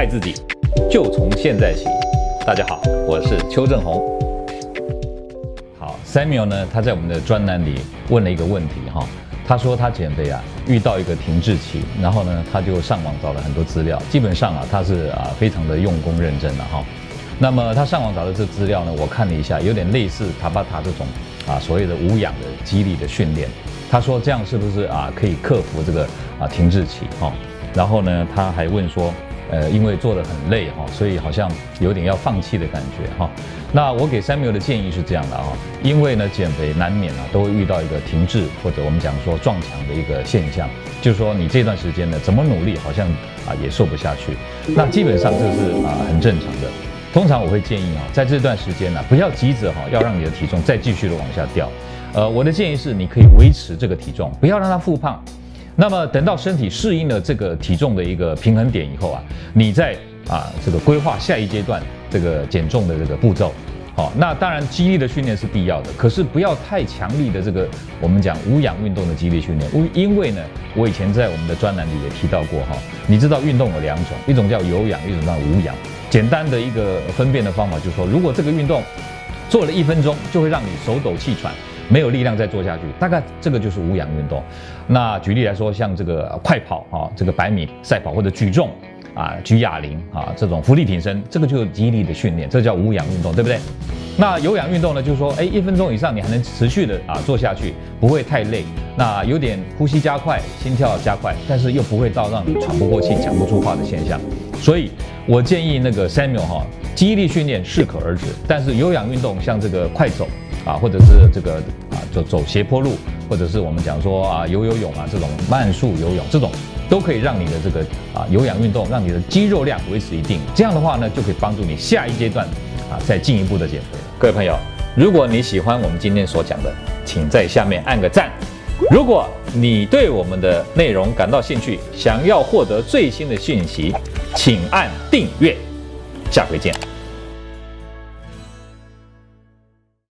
爱自己，就从现在起。大家好，我是邱正红。好，Samuel 呢，他在我们的专栏里问了一个问题哈，他说他减肥啊遇到一个停滞期，然后呢他就上网找了很多资料，基本上啊他是啊非常的用功认真的哈。那么他上网找的这资料呢，我看了一下，有点类似塔巴塔这种啊所谓的无氧的肌力的训练。他说这样是不是啊可以克服这个啊停滞期哈？然后呢，他还问说，呃，因为做得很累哈，所以好像有点要放弃的感觉哈。那我给 Samuel 的建议是这样的啊，因为呢，减肥难免啊都会遇到一个停滞或者我们讲说撞墙的一个现象，就是说你这段时间呢怎么努力好像啊也瘦不下去。那基本上这是啊很正常的。通常我会建议啊，在这段时间呢，不要急着哈要让你的体重再继续的往下掉。呃，我的建议是你可以维持这个体重，不要让它复胖。那么等到身体适应了这个体重的一个平衡点以后啊，你再啊这个规划下一阶段这个减重的这个步骤。好，那当然肌力的训练是必要的，可是不要太强力的这个我们讲无氧运动的肌力训练。因为呢，我以前在我们的专栏里也提到过哈，你知道运动有两种，一种叫有氧，一种叫无氧。简单的一个分辨的方法就是说，如果这个运动做了一分钟，就会让你手抖气喘。没有力量再做下去，大概这个就是无氧运动。那举例来说，像这个快跑啊，这个百米赛跑或者举重啊，举哑铃啊，这种伏地挺身，这个就是肌力的训练，这叫无氧运动，对不对？那有氧运动呢，就是说，哎，一分钟以上你还能持续的啊做下去，不会太累，那有点呼吸加快，心跳加快，但是又不会到让你喘不过气、讲不出话的现象。所以我建议那个 Samuel 哈，肌力训练适可而止，但是有氧运动像这个快走。啊，或者是这个，就走斜坡路，或者是我们讲说啊，游游泳啊，这种慢速游泳，这种都可以让你的这个啊有氧运动，让你的肌肉量维持一定。这样的话呢，就可以帮助你下一阶段啊，再进一步的减肥。各位朋友，如果你喜欢我们今天所讲的，请在下面按个赞。如果你对我们的内容感到兴趣，想要获得最新的讯息，请按订阅。下回见。